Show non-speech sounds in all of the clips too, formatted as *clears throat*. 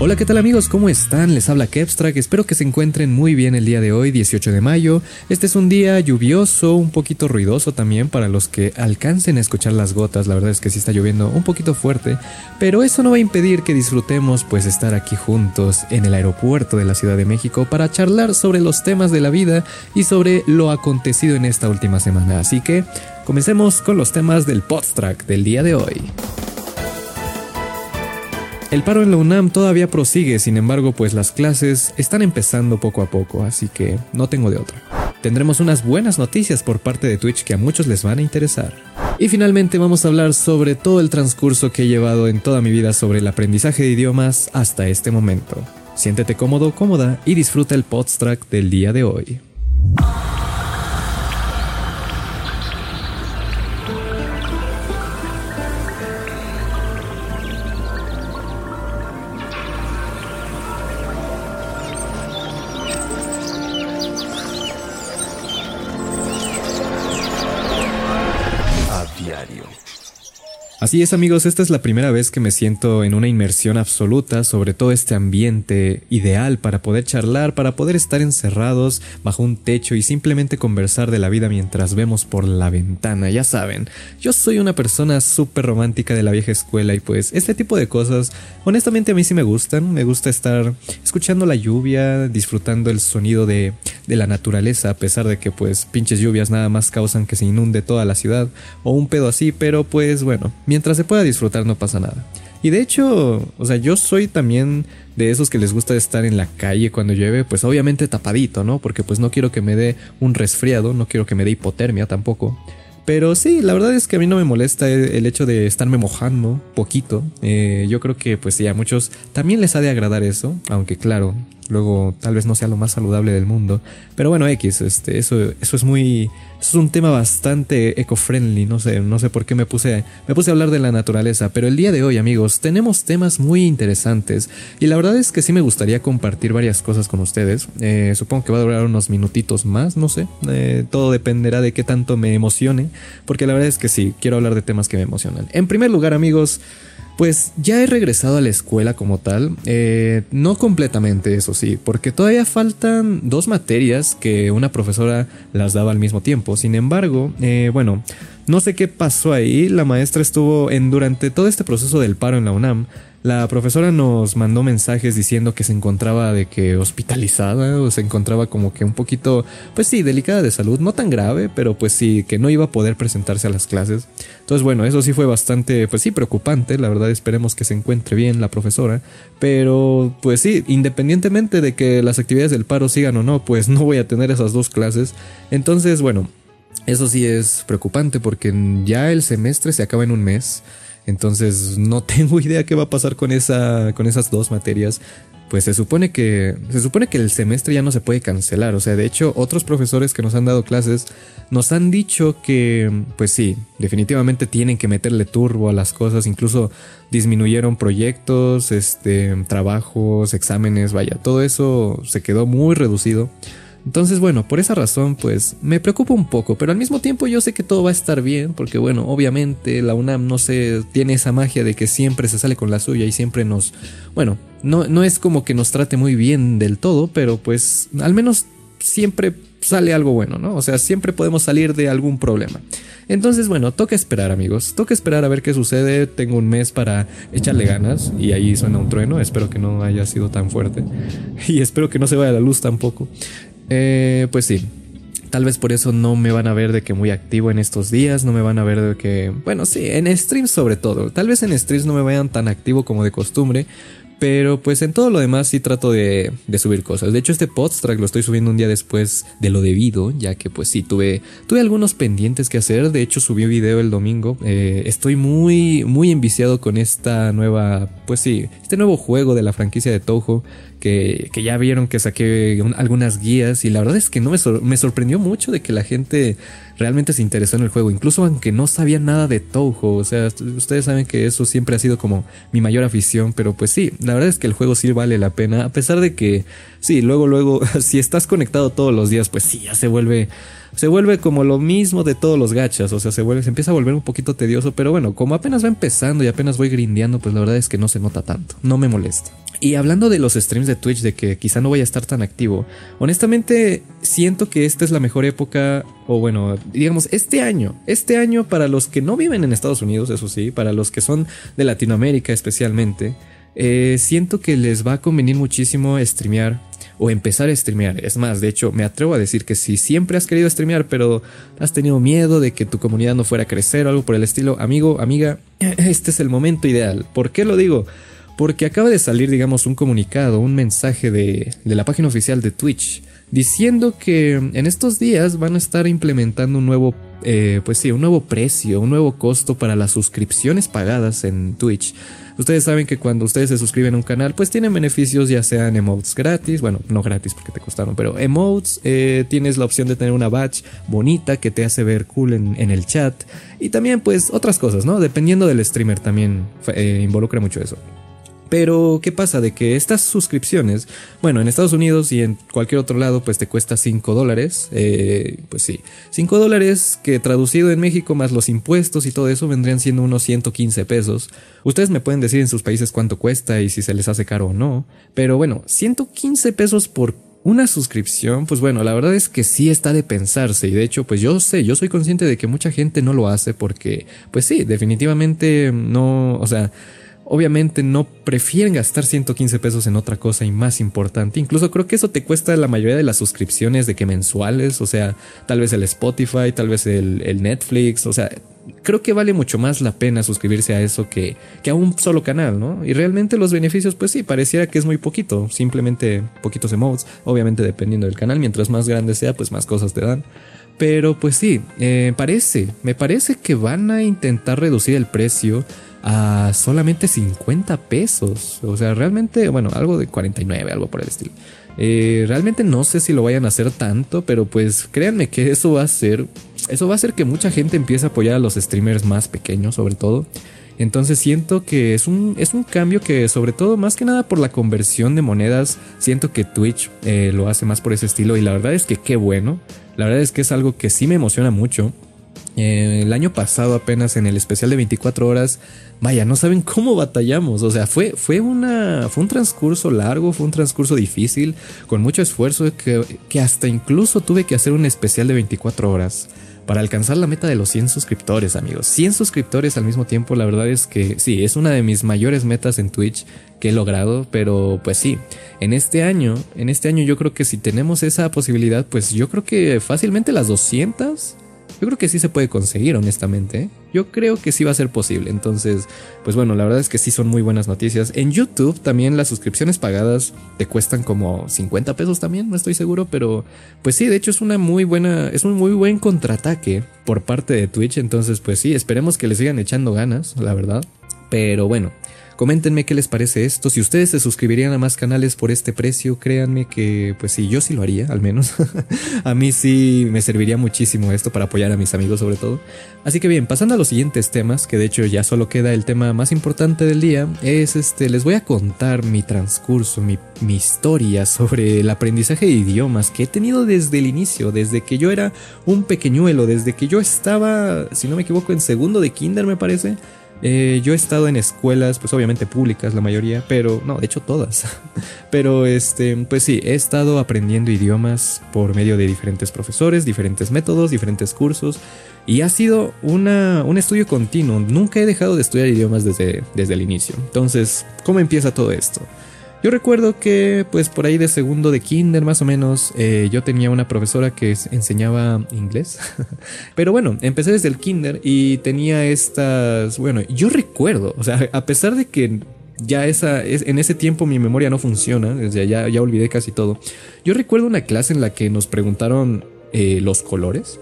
Hola, ¿qué tal amigos? ¿Cómo están? Les habla Kepstrack, espero que se encuentren muy bien el día de hoy, 18 de mayo. Este es un día lluvioso, un poquito ruidoso también para los que alcancen a escuchar las gotas, la verdad es que sí está lloviendo un poquito fuerte, pero eso no va a impedir que disfrutemos pues estar aquí juntos en el aeropuerto de la Ciudad de México para charlar sobre los temas de la vida y sobre lo acontecido en esta última semana. Así que comencemos con los temas del Podstrack del día de hoy. El paro en la UNAM todavía prosigue, sin embargo, pues las clases están empezando poco a poco, así que no tengo de otra. Tendremos unas buenas noticias por parte de Twitch que a muchos les van a interesar. Y finalmente vamos a hablar sobre todo el transcurso que he llevado en toda mi vida sobre el aprendizaje de idiomas hasta este momento. Siéntete cómodo, cómoda y disfruta el podstrack del día de hoy. Así es amigos, esta es la primera vez que me siento en una inmersión absoluta sobre todo este ambiente ideal para poder charlar, para poder estar encerrados bajo un techo y simplemente conversar de la vida mientras vemos por la ventana. Ya saben, yo soy una persona súper romántica de la vieja escuela y pues este tipo de cosas honestamente a mí sí me gustan. Me gusta estar escuchando la lluvia, disfrutando el sonido de, de la naturaleza a pesar de que pues pinches lluvias nada más causan que se inunde toda la ciudad o un pedo así, pero pues bueno mientras se pueda disfrutar no pasa nada. Y de hecho, o sea, yo soy también de esos que les gusta estar en la calle cuando llueve, pues obviamente tapadito, ¿no? Porque pues no quiero que me dé un resfriado, no quiero que me dé hipotermia tampoco. Pero sí, la verdad es que a mí no me molesta el hecho de estarme mojando poquito. Eh, yo creo que pues sí, a muchos también les ha de agradar eso, aunque claro, luego tal vez no sea lo más saludable del mundo. Pero bueno, X, este, eso, eso es muy, es un tema bastante eco-friendly, no sé, no sé por qué me puse, me puse a hablar de la naturaleza, pero el día de hoy, amigos, tenemos temas muy interesantes y la verdad es que sí me gustaría compartir varias cosas con ustedes. Eh, supongo que va a durar unos minutitos más, no sé, eh, todo dependerá de qué tanto me emocione, porque la verdad es que sí, quiero hablar de temas que me emocionan. En primer lugar, amigos, pues ya he regresado a la escuela como tal, eh, no completamente eso sí, porque todavía faltan dos materias que una profesora las daba al mismo tiempo. Sin embargo, eh, bueno, no sé qué pasó ahí, la maestra estuvo en durante todo este proceso del paro en la UNAM, la profesora nos mandó mensajes diciendo que se encontraba de que hospitalizada o se encontraba como que un poquito, pues sí, delicada de salud, no tan grave, pero pues sí, que no iba a poder presentarse a las clases. Entonces, bueno, eso sí fue bastante, pues sí, preocupante, la verdad esperemos que se encuentre bien la profesora, pero pues sí, independientemente de que las actividades del paro sigan o no, pues no voy a tener esas dos clases. Entonces, bueno, eso sí es preocupante porque ya el semestre se acaba en un mes. Entonces no tengo *laughs* idea qué va a pasar con, esa, con esas dos materias. Pues se supone que se supone que el semestre ya no se puede cancelar, o sea, de hecho otros profesores que nos han dado clases nos han dicho que pues sí, definitivamente tienen que meterle turbo a las cosas, incluso disminuyeron proyectos, este, trabajos, exámenes, vaya, todo eso se quedó muy reducido. Entonces, bueno, por esa razón, pues me preocupa un poco, pero al mismo tiempo yo sé que todo va a estar bien, porque bueno, obviamente la UNAM no sé, tiene esa magia de que siempre se sale con la suya y siempre nos, bueno, no, no es como que nos trate muy bien del todo, pero pues al menos siempre sale algo bueno, ¿no? O sea, siempre podemos salir de algún problema. Entonces, bueno, toca esperar, amigos. Toca esperar a ver qué sucede. Tengo un mes para echarle ganas. Y ahí suena un trueno. Espero que no haya sido tan fuerte. *laughs* Y espero que no se vaya la luz tampoco. Eh, pues sí. Tal vez por eso no me van a ver de que muy activo en estos días, no me van a ver de que, bueno, sí, en streams sobre todo. Tal vez en streams no me vayan tan activo como de costumbre, pero pues en todo lo demás sí trato de, subir cosas. De hecho, este podstrack lo estoy subiendo un día después de lo debido, ya que pues sí, tuve, algunos pendientes que hacer. De hecho, subí video el domingo. Eh, estoy muy, muy enviciado con esta nueva, pues sí, este nuevo juego de la franquicia de Touhou. Que, ya vieron que saqué algunas guías y la verdad es que no me, me sorprendió mucho de que la gente realmente se interesó en el juego, incluso aunque no sabía nada de Touhou, o sea, ustedes saben que eso siempre ha sido como mi mayor afición, pero pues sí, la verdad es que el juego sí vale la pena, a pesar de que, sí, luego, luego, *laughs* si estás conectado todos los días, pues sí, ya se vuelve se vuelve como lo mismo de todos los gachas, o sea, se vuelve, se empieza a volver un poquito tedioso, pero bueno, como apenas va empezando y apenas voy grindeando, pues la verdad es que no se nota tanto, no me molesta. Y hablando de los streams de Twitch, de que quizá no voy a estar tan activo, honestamente siento que esta es la mejor época, o bueno, digamos, este año, este año para los que no viven en Estados Unidos, eso sí, para los que son de Latinoamérica especialmente, eh, siento que les va a convenir muchísimo streamear o empezar a streamear. Es más, de hecho, me atrevo a decir que si siempre has querido streamear, pero has tenido miedo de que tu comunidad no fuera a crecer o algo por el estilo, amigo, amiga, *clears throat* este es el momento ideal. ¿Por qué lo digo? Porque acaba de salir, digamos, un comunicado, un mensaje de, la página oficial de Twitch, diciendo que en estos días van a estar implementando un nuevo eh, pues sí, un nuevo precio, un nuevo costo para las suscripciones pagadas en Twitch. Ustedes saben que cuando ustedes se suscriben a un canal, pues tienen beneficios, ya sean emotes gratis, bueno, no gratis porque te costaron, pero emotes, eh, tienes la opción de tener una badge bonita que te hace ver cool en, el chat y también pues otras cosas, ¿no? Dependiendo del streamer también eh, involucra mucho eso. Pero, ¿qué pasa? De que estas suscripciones, bueno, en Estados Unidos y en cualquier otro lado, pues te cuesta 5 dólares. Eh, pues sí, 5 dólares que traducido en México más los impuestos y todo eso vendrían siendo unos 115 pesos. Ustedes me pueden decir en sus países cuánto cuesta y si se les hace caro o no. Pero bueno, 115 pesos por una suscripción, pues bueno, la verdad es que sí está de pensarse y de hecho, pues yo sé, yo soy consciente de que mucha gente no lo hace porque, pues sí, definitivamente no, o sea, obviamente no prefieren gastar 115 pesos en otra cosa y más importante. Incluso creo que eso te cuesta la mayoría de las suscripciones de que mensuales, o sea, tal vez el Spotify, tal vez el, Netflix, o sea, creo que vale mucho más la pena suscribirse a eso que, que, a un solo canal, ¿no? Y realmente los beneficios, pues sí, pareciera que es muy poquito, simplemente poquitos emotes, obviamente dependiendo del canal, mientras más grande sea, pues más cosas te dan. Pero pues sí, eh, parece, me parece que van a intentar reducir el precio a solamente 50 pesos. O sea, realmente, bueno, algo de 49, algo por el estilo. Eh, realmente no sé si lo vayan a hacer tanto, pero pues créanme que eso va a ser, eso va a hacer que mucha gente empiece a apoyar a los streamers más pequeños, sobre todo. Entonces siento que es un, es un cambio que sobre todo más que nada por la conversión de monedas, siento que Twitch eh, lo hace más por ese estilo y la verdad es que qué bueno, la verdad es que es algo que sí me emociona mucho. Eh, el año pasado apenas en el especial de 24 horas, vaya, no saben cómo batallamos, o sea, fue, fue, una, fue un transcurso largo, fue un transcurso difícil, con mucho esfuerzo, que, que hasta incluso tuve que hacer un especial de 24 horas para alcanzar la meta de los 100 suscriptores, amigos. 100 suscriptores al mismo tiempo, la verdad es que sí, es una de mis mayores metas en Twitch que he logrado, pero pues sí, en este año, en este año yo creo que si tenemos esa posibilidad, pues yo creo que fácilmente las 200 yo creo que sí se puede conseguir, honestamente. Yo creo que sí va a ser posible. Entonces, pues bueno, la verdad es que sí son muy buenas noticias. En YouTube también las suscripciones pagadas te cuestan como 50 pesos también, no estoy seguro, pero pues sí, de hecho es una muy buena, es un muy buen contraataque por parte de Twitch. Entonces, pues sí, esperemos que le sigan echando ganas, la verdad. Pero bueno, Coméntenme qué les parece esto. Si ustedes se suscribirían a más canales por este precio, créanme que, pues sí, yo sí lo haría, al menos. *laughs* a mí sí me serviría muchísimo esto para apoyar a mis amigos sobre todo. Así que bien, pasando a los siguientes temas, que de hecho ya solo queda el tema más importante del día, es este, les voy a contar mi transcurso, mi, mi historia sobre el aprendizaje de idiomas que he tenido desde el inicio, desde que yo era un pequeñuelo, desde que yo estaba, si no me equivoco, en segundo de kinder me parece eh, yo he estado en escuelas, pues obviamente públicas la mayoría, pero no, de hecho todas. *laughs* pero este, pues sí, he estado aprendiendo idiomas por medio de diferentes profesores, diferentes métodos, diferentes cursos. Y ha sido una, un estudio continuo. Nunca he dejado de estudiar idiomas desde, desde el inicio. Entonces, ¿cómo empieza todo esto? Yo recuerdo que, pues por ahí de segundo de kinder más o menos, eh, yo tenía una profesora que enseñaba inglés. *laughs* Pero bueno, empecé desde el kinder y tenía estas, bueno, yo recuerdo, o sea, a pesar de que ya esa, en ese tiempo mi memoria no funciona, o sea, ya, ya olvidé casi todo. Yo recuerdo una clase en la que nos preguntaron eh, los colores.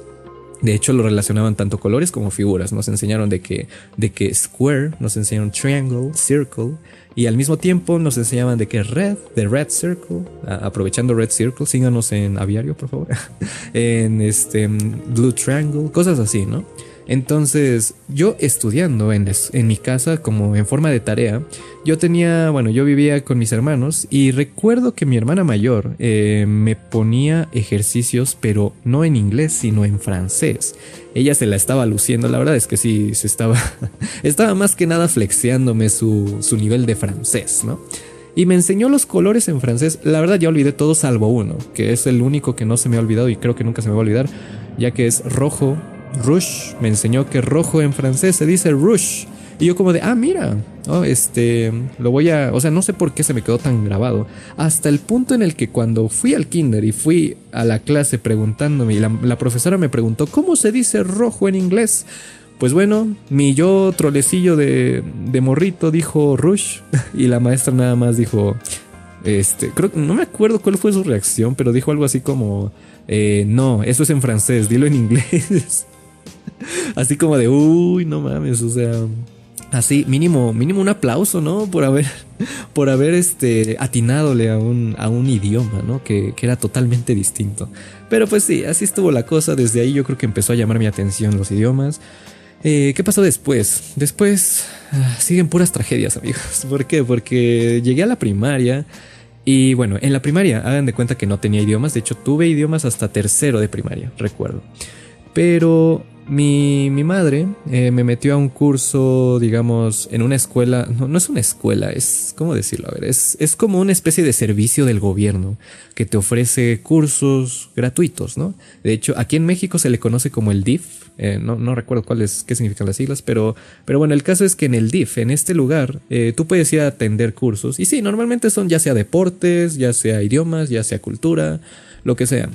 De hecho, lo relacionaban tanto colores como figuras. Nos enseñaron de que, de que square, nos enseñaron triangle, circle, y al mismo tiempo nos enseñaban de que Red, de Red Circle, aprovechando Red Circle, síganos en Aviario, por favor, *laughs* en este Blue Triangle, cosas así, ¿no? Entonces, yo estudiando en, mi casa como en forma de tarea, yo tenía, bueno, yo vivía con mis hermanos y recuerdo que mi hermana mayor eh, me ponía ejercicios, pero no en inglés, sino en francés. Ella se la estaba luciendo, la verdad es que sí, se estaba, *laughs* estaba más que nada flexeándome su, su nivel de francés, ¿no? y me enseñó los colores en francés. La verdad ya olvidé todo salvo uno, que es el único que no se me ha olvidado y creo que nunca se me va a olvidar, ya que es rojo, Rush me enseñó que rojo en francés se dice rush. Y yo como de, ah, mira, oh, este, lo voy a, o sea, no sé por qué se me quedó tan grabado. Hasta el punto en el que cuando fui al kinder y fui a la clase preguntándome, y la, profesora me preguntó, ¿cómo se dice rojo en inglés? Pues bueno, mi yo trolecillo de, de morrito dijo rush *laughs* y la maestra nada más dijo, este, creo que no me acuerdo cuál fue su reacción, pero dijo algo así como, eh, no, eso es en francés, dilo en inglés. *laughs* *laughs* Así como de, uy, no mames, o sea, así, mínimo, mínimo un aplauso, ¿no? Por haber, *laughs* por haber este, atinadole a un, a un idioma, ¿no? Que, que, era totalmente distinto. Pero pues sí, así estuvo la cosa. Desde ahí yo creo que empezó a llamar mi atención los idiomas. Eh, ¿Qué pasó después? Después ah, siguen puras tragedias, amigos. *laughs* ¿Por qué? Porque llegué a la primaria. Y bueno, en la primaria, hagan de cuenta que no tenía idiomas. De hecho, tuve idiomas hasta tercero de primaria, recuerdo. Pero mi, mi madre eh, me metió a un curso, digamos, en una escuela. No, no es una escuela, es. ¿Cómo decirlo? A ver, es, es como una especie de servicio del gobierno que te ofrece cursos gratuitos, ¿no? De hecho, aquí en México se le conoce como el DIF. Eh, no, no, recuerdo cuáles, qué significan las siglas, pero, pero bueno, el caso es que en el DIF, en este lugar, eh, tú puedes ir a atender cursos. Y sí, normalmente son ya sea deportes, ya sea idiomas, ya sea cultura, lo que sea.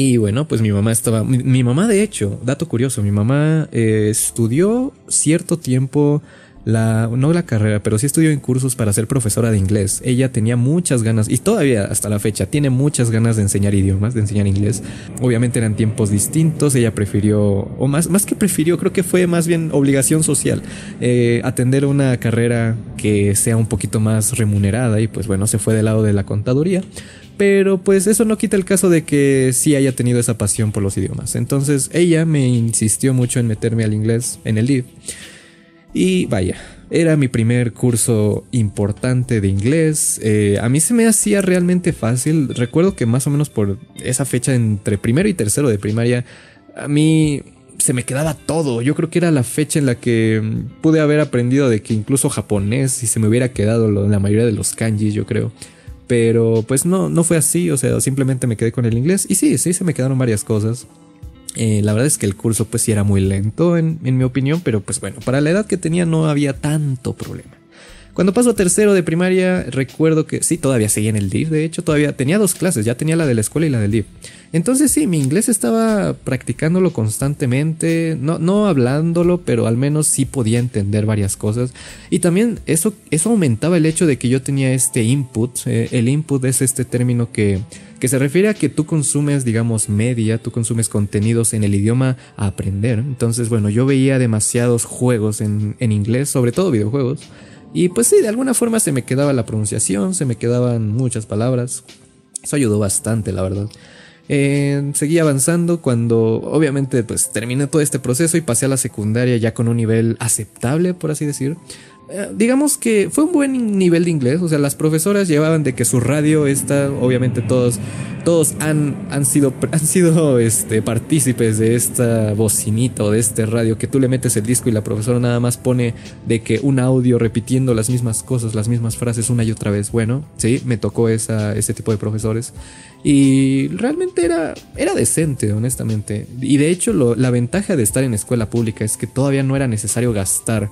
Y bueno, pues mi mamá estaba. Mi, mamá, de hecho, dato curioso, mi mamá eh, estudió cierto tiempo la, no la carrera, pero sí estudió en cursos para ser profesora de inglés. Ella tenía muchas ganas, y todavía hasta la fecha, tiene muchas ganas de enseñar idiomas, de enseñar inglés. Obviamente eran tiempos distintos, ella prefirió, o más, más que prefirió, creo que fue más bien obligación social, eh, atender una carrera que sea un poquito más remunerada, y pues bueno, se fue del lado de la contaduría. Pero pues eso no quita el caso de que sí haya tenido esa pasión por los idiomas. Entonces ella me insistió mucho en meterme al inglés en el LIV. Y vaya, era mi primer curso importante de inglés. Eh, a mí se me hacía realmente fácil. Recuerdo que más o menos por esa fecha entre primero y tercero de primaria, a mí se me quedaba todo. Yo creo que era la fecha en la que pude haber aprendido de que incluso japonés, y se me hubiera quedado la mayoría de los kanjis, yo creo. Pero pues no, no fue así, o sea, simplemente me quedé con el inglés. Y sí, sí, se me quedaron varias cosas. Eh, la verdad es que el curso pues sí era muy lento en, en mi opinión, pero pues bueno, para la edad que tenía no había tanto problema. Cuando paso a tercero de primaria, recuerdo que sí, todavía seguía en el DIV, de hecho, todavía tenía dos clases, ya tenía la de la escuela y la del DIV. Entonces sí, mi inglés estaba practicándolo constantemente, no, no hablándolo, pero al menos sí podía entender varias cosas. Y también eso, eso aumentaba el hecho de que yo tenía este input. Eh, el input es este término que, que se refiere a que tú consumes, digamos, media, tú consumes contenidos en el idioma a aprender. Entonces, bueno, yo veía demasiados juegos en, en inglés, sobre todo videojuegos. Y pues sí, de alguna forma se me quedaba la pronunciación, se me quedaban muchas palabras. Eso ayudó bastante, la verdad. Eh, seguí avanzando cuando obviamente pues terminé todo este proceso y pasé a la secundaria ya con un nivel aceptable, por así decir. Eh, digamos que fue un buen nivel de inglés, o sea, las profesoras llevaban de que su radio está, obviamente todos, todos han, han sido, *laughs* han sido este, partícipes de esta bocinita o de este radio que tú le metes el disco y la profesora nada más pone de que un audio repitiendo las mismas cosas, las mismas frases una y otra vez. Bueno, sí, me tocó esa, ese tipo de profesores y realmente era, era decente, honestamente. Y de hecho la ventaja de estar en escuela pública es que todavía no era necesario gastar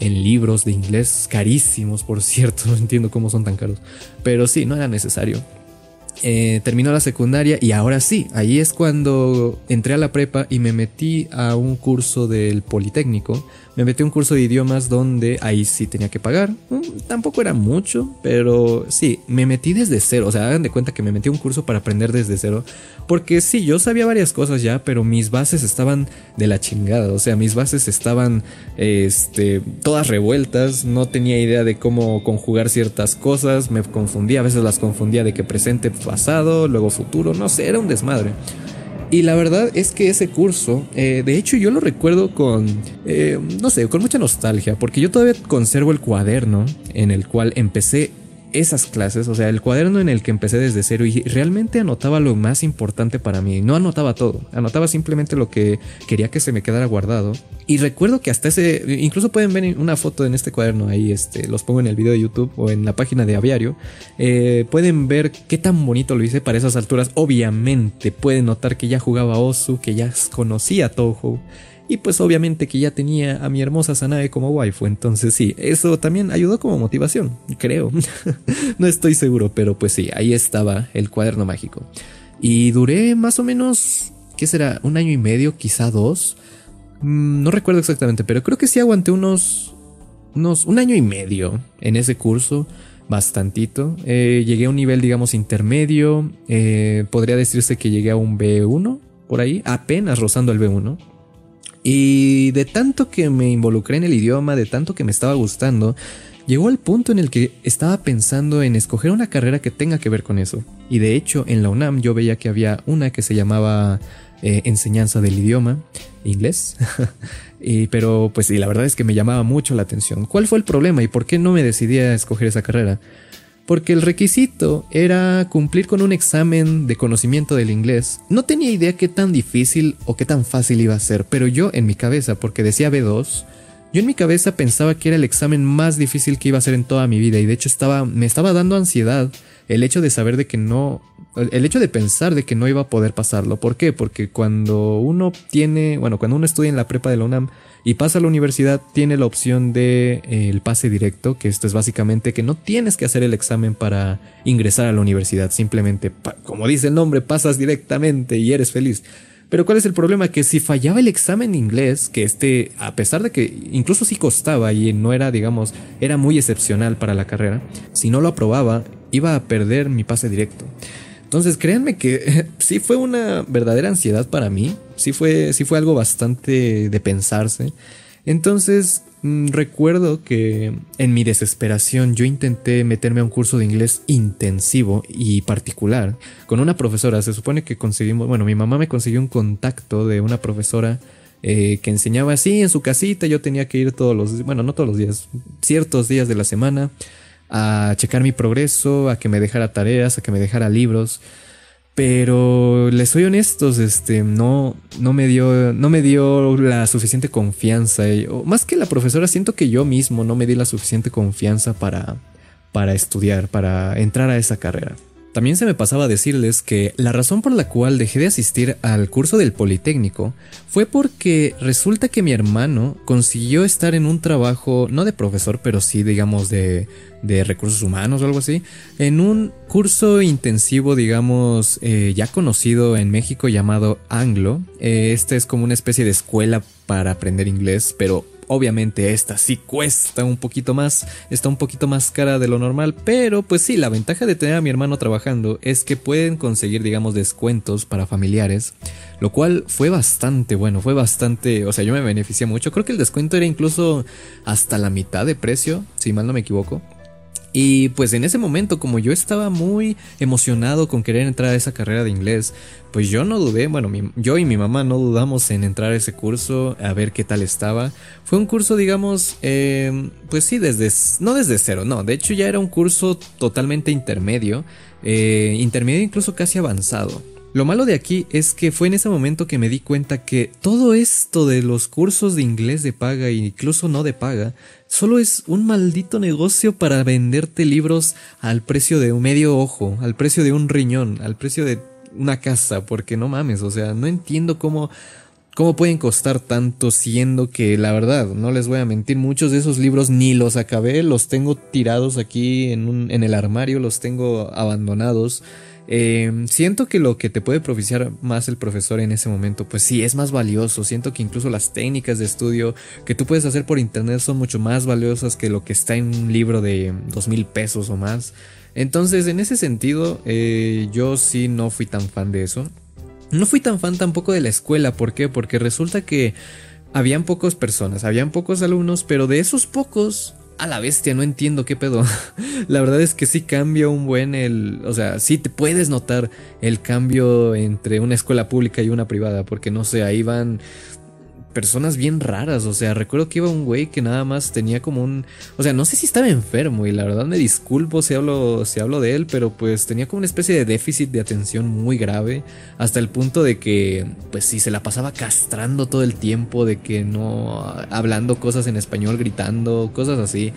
en libros de inglés carísimos, por cierto, *laughs* no entiendo cómo son tan caros, pero sí, no era necesario. Eh, terminó la secundaria y ahora sí, ahí es cuando entré a la prepa y me metí a un curso del Politécnico me metí un curso de idiomas donde ahí sí tenía que pagar. Mm, tampoco era mucho, pero sí, me metí desde cero. O sea, hagan de cuenta que me metí un curso para aprender desde cero. Porque sí, yo sabía varias cosas ya, pero mis bases estaban de la chingada. O sea, mis bases estaban este, todas revueltas. No tenía idea de cómo conjugar ciertas cosas. Me confundía, a veces las confundía de que presente, pasado, luego futuro. No sé, era un desmadre. Y la verdad es que ese curso, eh, de hecho yo lo recuerdo con, eh, no sé, con mucha nostalgia, porque yo todavía conservo el cuaderno en el cual empecé esas clases, o sea, el cuaderno en el que empecé desde cero y realmente anotaba lo más importante para mí. No anotaba todo, anotaba simplemente lo que quería que se me quedara guardado. Y recuerdo que hasta ese, incluso pueden ver una foto en este cuaderno ahí, este, los pongo en el video de YouTube o en la página de Aviario. Eh, pueden ver qué tan bonito lo hice para esas alturas. Obviamente pueden notar que ya jugaba Osu, que ya conocía Toho. Y pues obviamente que ya tenía a mi hermosa Sanae como waifu, entonces sí, eso también ayudó como motivación, creo. *laughs* no estoy seguro, pero pues sí, ahí estaba el cuaderno mágico. Y duré más o menos, ¿qué será? Un año y medio, quizá dos. Mm, no recuerdo exactamente, pero creo que sí aguanté unos, unos, un año y medio en ese curso bastantito. Eh, llegué a un nivel, digamos, intermedio. Eh, podría decirse que llegué a un B1 por ahí, apenas rozando el B1. Y de tanto que me involucré en el idioma, de tanto que me estaba gustando, llegó al punto en el que estaba pensando en escoger una carrera que tenga que ver con eso. Y de hecho, en la UNAM yo veía que había una que se llamaba eh, enseñanza del idioma inglés. *laughs* y, pero pues y la verdad es que me llamaba mucho la atención. ¿Cuál fue el problema y por qué no me decidí a escoger esa carrera? Porque el requisito era cumplir con un examen de conocimiento del inglés. No tenía idea qué tan difícil o qué tan fácil iba a ser, pero yo en mi cabeza, porque decía B2, yo en mi cabeza pensaba que era el examen más difícil que iba a hacer en toda mi vida y de hecho estaba me estaba dando ansiedad el hecho de saber de que no el hecho de pensar de que no iba a poder pasarlo. ¿Por qué? Porque cuando uno tiene, bueno, cuando uno estudia en la prepa de la UNAM y pasa a la universidad, tiene la opción de eh, el pase directo, que esto es básicamente que no tienes que hacer el examen para ingresar a la universidad, simplemente, como dice el nombre, pasas directamente y eres feliz. Pero ¿cuál es el problema? Que si fallaba el examen inglés, que este, a pesar de que incluso sí costaba y no era, digamos, era muy excepcional para la carrera, si no lo aprobaba, iba a perder mi pase directo. Entonces, créanme que *laughs* sí fue una verdadera ansiedad para mí, sí fue, sí fue algo bastante de pensarse. Entonces, mm, recuerdo que en mi desesperación yo intenté meterme a un curso de inglés intensivo y particular con una profesora. Se supone que conseguimos, bueno, mi mamá me consiguió un contacto de una profesora eh, que enseñaba así en su casita. Yo tenía que ir todos los, bueno, no todos los días, ciertos días de la semana a checar mi progreso, a que me dejara tareas, a que me dejara libros. Pero les soy honestos, este, no, no me dio, no me dio la suficiente confianza. Más que la profesora, siento que yo mismo no me di la suficiente confianza para, para estudiar, para entrar a esa carrera. También se me pasaba a decirles que la razón por la cual dejé de asistir al curso del Politécnico fue porque resulta que mi hermano consiguió estar en un trabajo, no de profesor, pero sí digamos de, de recursos humanos o algo así, en un curso intensivo, digamos, eh, ya conocido en México llamado Anglo. Eh, este es como una especie de escuela para aprender inglés, pero Obviamente esta sí cuesta un poquito más, está un poquito más cara de lo normal, pero pues sí, la ventaja de tener a mi hermano trabajando es que pueden conseguir digamos descuentos para familiares, lo cual fue bastante bueno, fue bastante, o sea, yo me beneficié mucho, creo que el descuento era incluso hasta la mitad de precio, si mal no me equivoco. Y pues en ese momento, como yo estaba muy emocionado con querer entrar a esa carrera de inglés, pues yo no dudé, bueno, yo y mi mamá no dudamos en entrar a ese curso, a ver qué tal estaba. Fue un curso, digamos, eh, pues sí, desde, no desde cero, no, de hecho ya era un curso totalmente intermedio, eh, intermedio incluso casi avanzado. Lo malo de aquí es que fue en ese momento que me di cuenta que todo esto de los cursos de inglés de paga e incluso no de paga solo es un maldito negocio para venderte libros al precio de un medio ojo, al precio de un riñón, al precio de una casa, porque no mames, o sea, no entiendo cómo ¿Cómo pueden costar tanto siendo que la verdad, no les voy a mentir, muchos de esos libros ni los acabé, los tengo tirados aquí en, en el armario, los tengo abandonados. Eh, siento que lo que te puede propiciar más el profesor en ese momento, pues sí, es más valioso. Siento que incluso las técnicas de estudio que tú puedes hacer por internet son mucho más valiosas que lo que está en un libro de dos mil pesos o más. Entonces, en ese sentido, eh, yo sí no fui tan fan de eso. No fui tan fan tampoco de la escuela. ¿Por qué? Porque resulta que habían pocas personas, habían pocos alumnos, pero de esos pocos a la bestia, no entiendo qué pedo. *laughs* la verdad es que sí cambia un buen el, o sea, sí te puedes notar el cambio entre una escuela pública y una privada, porque no sé, ahí van personas bien raras. O sea, recuerdo que iba un güey que nada más tenía como un. O sea, no sé si estaba enfermo y la verdad me disculpo si hablo, si hablo de él, pero pues tenía como una especie de déficit de atención muy grave. Hasta el punto de que, pues sí, se la pasaba castrando todo el tiempo, de que no. hablando cosas en español, gritando, cosas así.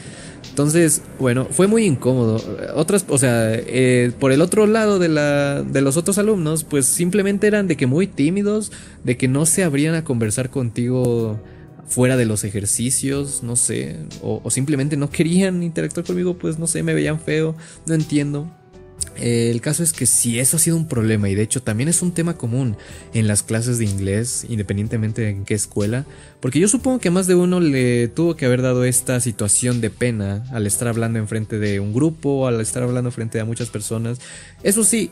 Entonces, bueno, fue muy incómodo. Otras, o sea, eh, por el otro lado de, la, de los otros alumnos, pues simplemente eran de que muy tímidos, de que no se abrían a conversar contigo fuera de los ejercicios, no sé, o, o simplemente no querían *laughs* interactuar conmigo, pues no sé, me veían feo, no entiendo. Eh, el caso es que si eso ha sido un problema y de hecho también es un tema común en las clases de inglés, independientemente de en qué escuela, porque yo supongo que más de uno le tuvo que haber dado esta situación de pena al estar hablando enfrente de un grupo, al estar hablando frente a muchas personas. Eso sí,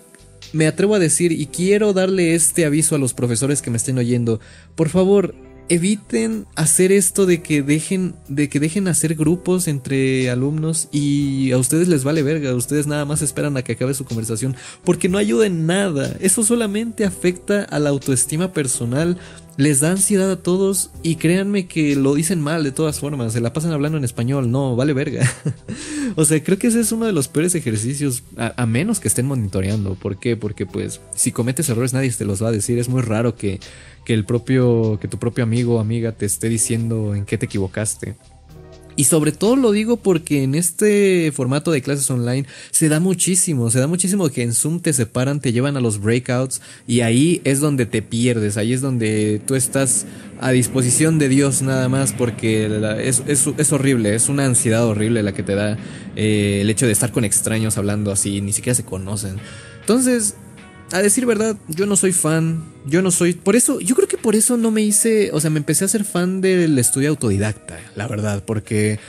me atrevo a decir y quiero darle este aviso a los profesores que me estén oyendo, por favor, eviten hacer esto de que dejen de que dejen hacer grupos entre alumnos y a ustedes les vale verga, ustedes nada más esperan a que acabe su conversación porque no ayuda en nada. Eso solamente afecta a la autoestima personal, les da ansiedad a todos y créanme que lo dicen mal de todas formas, se la pasan hablando en español, no, vale verga. *laughs* o sea, creo que ese es uno de los peores ejercicios, a, menos que estén monitoreando. ¿Por qué? Porque pues si cometes errores nadie te los va a decir, es muy raro que que el propio, que tu propio amigo o amiga te esté diciendo en qué te equivocaste. Y sobre todo lo digo porque en este formato de clases online se da muchísimo, se da muchísimo que en Zoom te separan, te llevan a los breakouts y ahí es donde te pierdes, ahí es donde tú estás a disposición de Dios nada más porque es, es, horrible, es una ansiedad horrible la que te da eh, el hecho de estar con extraños hablando así, ni siquiera se conocen. Entonces, a decir verdad, yo no soy fan. Yo no soy. Por eso, yo creo que por eso no me hice. O sea, me empecé a ser fan del estudio autodidacta, la verdad. Porque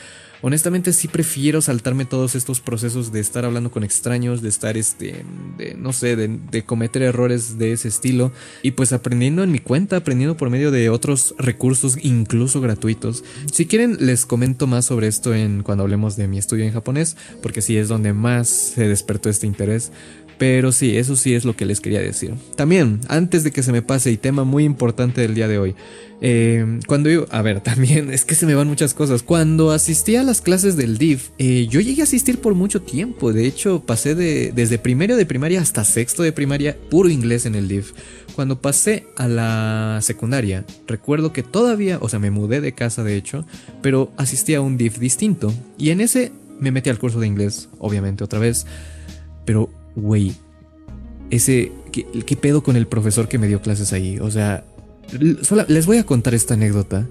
honestamente sí prefiero saltarme todos estos procesos de estar hablando con extraños, de estar, este. De, no sé, de, de cometer errores de ese estilo. Y pues aprendiendo en mi cuenta, aprendiendo por medio de otros recursos, incluso gratuitos. Si quieren, les comento más sobre esto en cuando hablemos de mi estudio en japonés. Porque sí es donde más se despertó este interés. Pero sí, eso sí es lo que les quería decir. También, antes de que se me pase, y tema muy importante del día de hoy. Eh, cuando yo, a ver, *laughs* también es que se me van muchas cosas. Cuando asistí a las clases del DIF, eh, yo llegué a asistir por mucho tiempo. De hecho, pasé de, desde primero de primaria hasta sexto de primaria, puro inglés en el DIF. Cuando pasé a la secundaria, recuerdo que todavía, o sea, me mudé de casa de hecho, pero asistí a un DIF distinto. Y en ese me metí al curso de inglés, obviamente otra vez. Pero güey, ese, ¿qué, pedo con el profesor que me dio clases ahí? O sea, les voy a contar esta anécdota.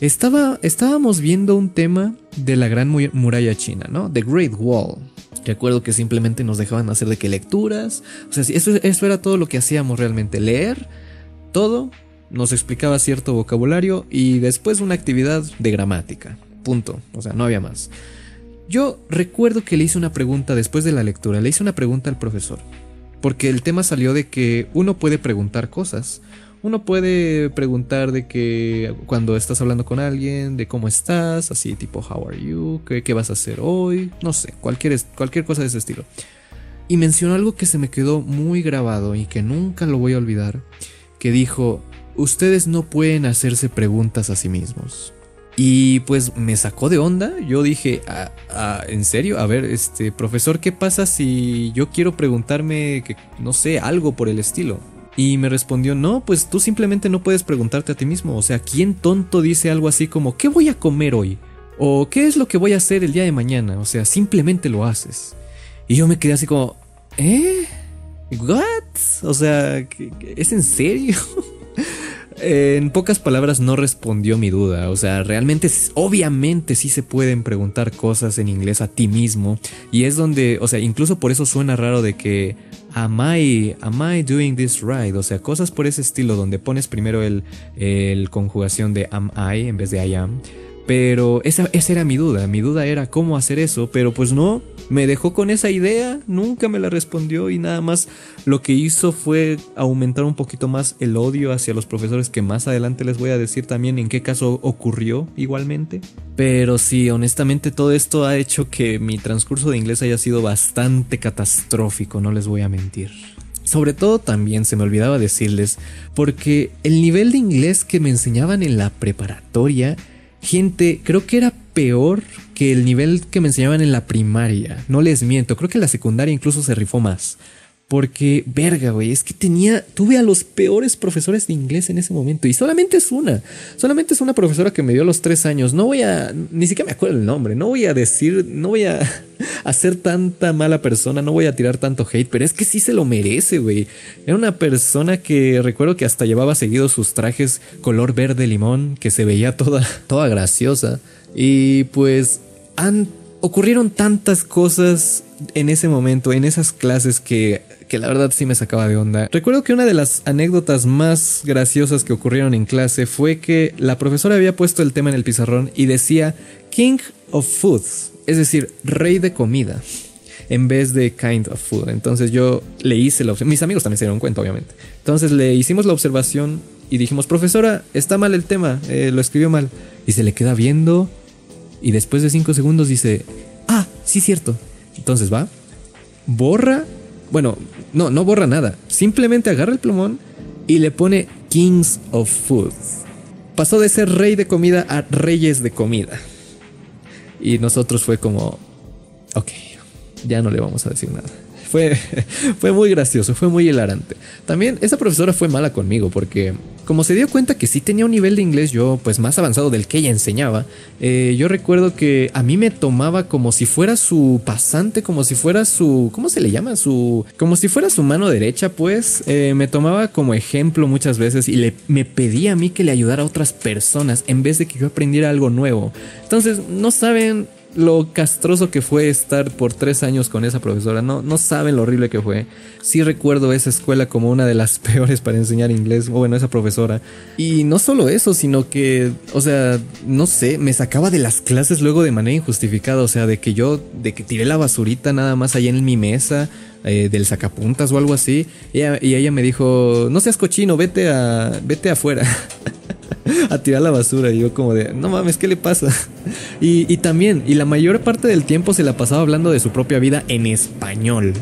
Estaba, estábamos viendo un tema de la gran muralla china, ¿no? The Great Wall. Recuerdo que simplemente nos dejaban hacer de que lecturas. O sea, eso, eso era todo lo que hacíamos realmente. Leer todo, nos explicaba cierto vocabulario y después una actividad de gramática. Punto. O sea, no había más. Yo recuerdo que le hice una pregunta después de la lectura, le hice una pregunta al profesor, porque el tema salió de que uno puede preguntar cosas. Uno puede preguntar de que cuando estás hablando con alguien, de cómo estás, así tipo how are you, qué, vas a hacer hoy, no sé, cualquier, cualquier cosa de ese estilo. Y mencionó algo que se me quedó muy grabado y que nunca lo voy a olvidar, que dijo, ustedes no pueden hacerse preguntas a sí mismos. Y pues me sacó de onda. Yo dije, ah, ah, ¿en serio? A ver, este, profesor, ¿qué pasa si yo quiero preguntarme, que, no sé, algo por el estilo? Y me respondió, no, pues tú simplemente no puedes preguntarte a ti mismo. O sea, ¿quién tonto dice algo así como, ¿qué voy a comer hoy? O ¿qué es lo que voy a hacer el día de mañana? O sea, simplemente lo haces. Y yo me quedé así como, ¿eh? ¿What? O sea, ¿es en serio? *laughs* en pocas palabras no respondió mi duda. O sea, realmente, obviamente sí se pueden preguntar cosas en inglés a ti mismo. Y es donde, o sea, incluso por eso suena raro de que, am I, am I doing this right? O sea, cosas por ese estilo donde pones primero el, el conjugación de am I en vez de I am. Pero esa, esa era mi duda. Mi duda era cómo hacer eso, pero pues no, me dejó con esa idea, nunca me la respondió y nada más lo que hizo fue aumentar un poquito más el odio hacia los profesores que más adelante les voy a decir también en qué caso ocurrió igualmente. Pero sí, honestamente todo esto ha hecho que mi transcurso de inglés haya sido bastante catastrófico, no les voy a mentir. Sobre todo también se me olvidaba decirles, porque el nivel de inglés que me enseñaban en la preparatoria, gente, creo que era peor que el nivel que me enseñaban en la primaria. No les miento, creo que la secundaria incluso se rifó más. Porque, verga, güey, es que tenía, tuve a los peores profesores de inglés en ese momento. Y solamente es una, solamente es una profesora que me dio los tres años. No voy a, ni siquiera me acuerdo el nombre, no voy a decir, no voy a *laughs* hacer tanta mala persona, no voy a tirar tanto hate, pero es que sí se lo merece, güey. Era una persona que recuerdo que hasta llevaba seguido sus trajes color verde limón, que se veía toda, *laughs* toda graciosa. Y pues han ocurrieron tantas cosas en ese momento, en esas clases que, que la verdad sí me sacaba de onda. Recuerdo que una de las anécdotas más graciosas que ocurrieron en clase fue que la profesora había puesto el tema en el pizarrón y decía King of Foods, es decir, rey de comida en vez de kind of food. Entonces yo le hice la observación. Mis amigos también se dieron cuenta, obviamente. Entonces le hicimos la observación y dijimos, profesora, está mal el tema, eh, lo escribió mal. Y se le queda viendo y después de 5 segundos dice, ah, sí, cierto. Entonces va, borra, bueno, no, no borra nada. Simplemente agarra el plumón y le pone Kings of Food. Pasó de ser rey de comida a reyes de comida. Y nosotros fue como, ok, ya no le vamos a decir nada. Fue, *laughs* fue muy gracioso, fue muy hilarante. También esa profesora fue mala conmigo porque como se dio cuenta que sí tenía un nivel de inglés yo pues más avanzado del que ella enseñaba, eh, yo recuerdo que a mí me tomaba como si fuera su pasante, como si fuera su, ¿cómo se le llama? Su, como si fuera su mano derecha pues, eh, me tomaba como ejemplo muchas veces y le, me pedía a mí que le ayudara a otras personas en vez de que yo aprendiera algo nuevo. Entonces, no saben lo castroso que fue estar por tres años con esa profesora. No, no saben lo horrible que fue. Sí recuerdo esa escuela como una de las *laughs* peores para enseñar inglés. O bueno, esa profesora. Y no solo eso, sino que, o sea, no sé, me sacaba de las clases luego de manera injustificada. O sea, de que yo, de que tiré la basurita nada más allá en mi mesa. Eh, del sacapuntas o algo así. Y ella, y ella me dijo, no seas cochino, vete a, vete afuera. *laughs* *laughs* a tirar la basura. Y yo como de, no mames, ¿qué le pasa? *laughs* Y, y también, y la mayor parte del tiempo se la pasaba hablando de su propia vida en español.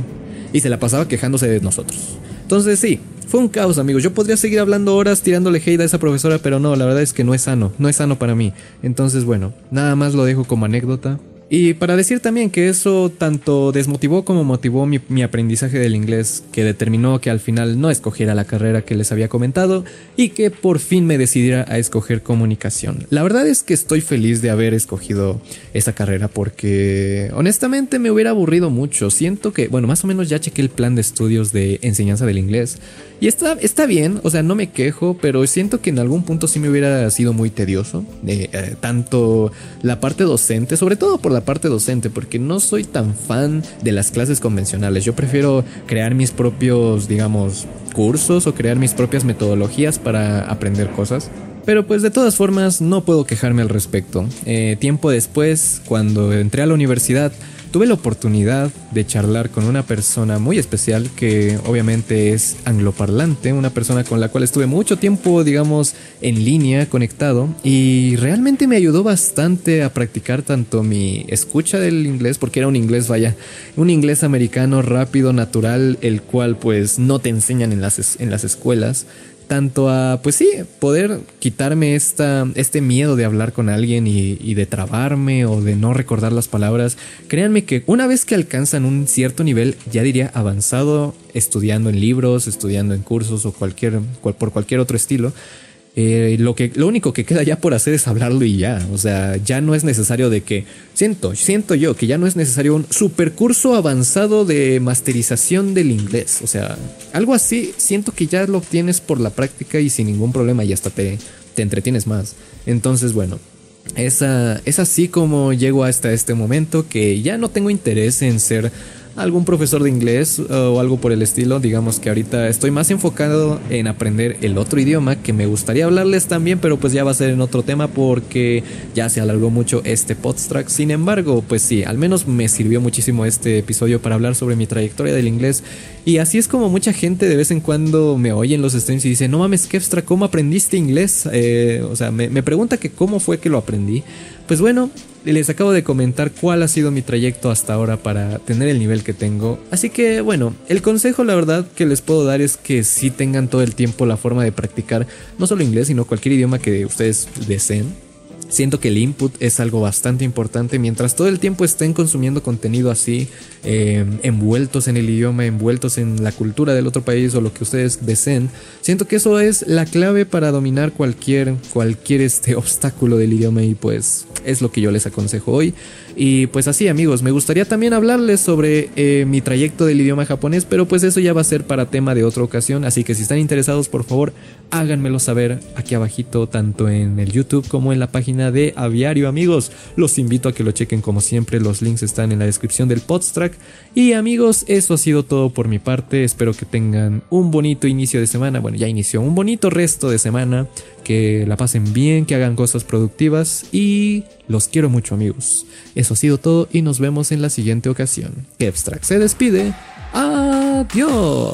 Y se la pasaba quejándose de nosotros. Entonces sí, fue un caos, amigos. Yo podría seguir hablando horas tirándole hate a esa profesora, pero no, la verdad es que no es sano, no es sano para mí. Entonces, bueno, nada más lo dejo como anécdota. Y para decir también que eso tanto desmotivó como motivó mi, aprendizaje del inglés, que determinó que al final no escogiera la carrera que les había comentado y que por fin me decidiera a escoger comunicación. La verdad es que estoy feliz de haber escogido esa carrera porque honestamente me hubiera aburrido mucho. Siento que, bueno, más o menos ya chequé el plan de estudios de enseñanza del inglés y está, está bien, o sea, no me quejo, pero siento que en algún punto sí me hubiera sido muy tedioso. Eh, tanto la parte docente, sobre todo por la parte docente, porque no soy tan fan de las clases convencionales. Yo prefiero crear mis propios, digamos, cursos o crear mis propias metodologías para aprender cosas. Pero pues de todas formas no puedo quejarme al respecto. Eh, tiempo después, cuando entré a la universidad, tuve la oportunidad de charlar con una persona muy especial que obviamente es angloparlante, una persona con la cual estuve mucho tiempo, digamos, en línea, conectado, y realmente me ayudó bastante a practicar tanto mi escucha del inglés, porque era un inglés, vaya, un inglés americano rápido, natural, el cual pues no te enseñan en las, en las escuelas, tanto a, pues sí, poder quitarme esta, este miedo de hablar con alguien y, de trabarme o de no recordar las palabras. Créanme que una vez que alcanzan un cierto nivel, ya diría avanzado, estudiando en libros, estudiando en cursos o cualquier, por cualquier otro estilo, eh, lo, que, lo único que queda ya por hacer es hablarlo y ya. O sea, ya no es necesario de que. Siento, siento yo que ya no es necesario un supercurso avanzado de masterización del inglés. O sea, algo así, siento que ya lo obtienes por la práctica y sin ningún problema y hasta te, te entretienes más. Entonces, bueno, es, es así como llego hasta este momento que ya no tengo interés en ser algún profesor de inglés o algo por el estilo. Digamos que ahorita estoy más enfocado en aprender el otro idioma que me gustaría hablarles también, pero pues ya va a ser en otro tema porque ya se alargó mucho este podstrack. Sin embargo, pues sí, al menos me sirvió muchísimo este episodio para hablar sobre mi trayectoria del inglés. Y así es como mucha gente de vez en cuando me oye en los streams y dice, no mames, Kevstra, ¿cómo aprendiste inglés? Eh, o sea, me, me pregunta que cómo fue que lo aprendí. Pues bueno, les acabo de comentar cuál ha sido mi trayecto hasta ahora para tener el nivel que tengo. Así que bueno, el consejo la verdad que les puedo dar es que si tengan todo el tiempo la forma de practicar no solo inglés, sino cualquier idioma que ustedes deseen Siento que el input es algo bastante importante mientras todo el tiempo estén consumiendo contenido así, eh, envueltos en el idioma, envueltos en la cultura del otro país o lo que ustedes deseen. Siento que eso es la clave para dominar cualquier, cualquier este obstáculo del idioma y pues es lo que yo les aconsejo hoy. Y pues así amigos, me gustaría también hablarles sobre eh, mi trayecto del idioma japonés, pero pues eso ya va a ser para tema de otra ocasión, así que si están interesados por favor háganmelo saber aquí abajito, tanto en el YouTube como en la página de Aviario amigos. Los invito a que lo chequen como siempre, los links están en la descripción del podstrack. Y amigos, eso ha sido todo por mi parte, espero que tengan un bonito inicio de semana, bueno ya inició, un bonito resto de semana, que la pasen bien, que hagan cosas productivas y los quiero mucho amigos. Eso ha sido todo y nos vemos en la siguiente ocasión. Abstract se despide. Adiós.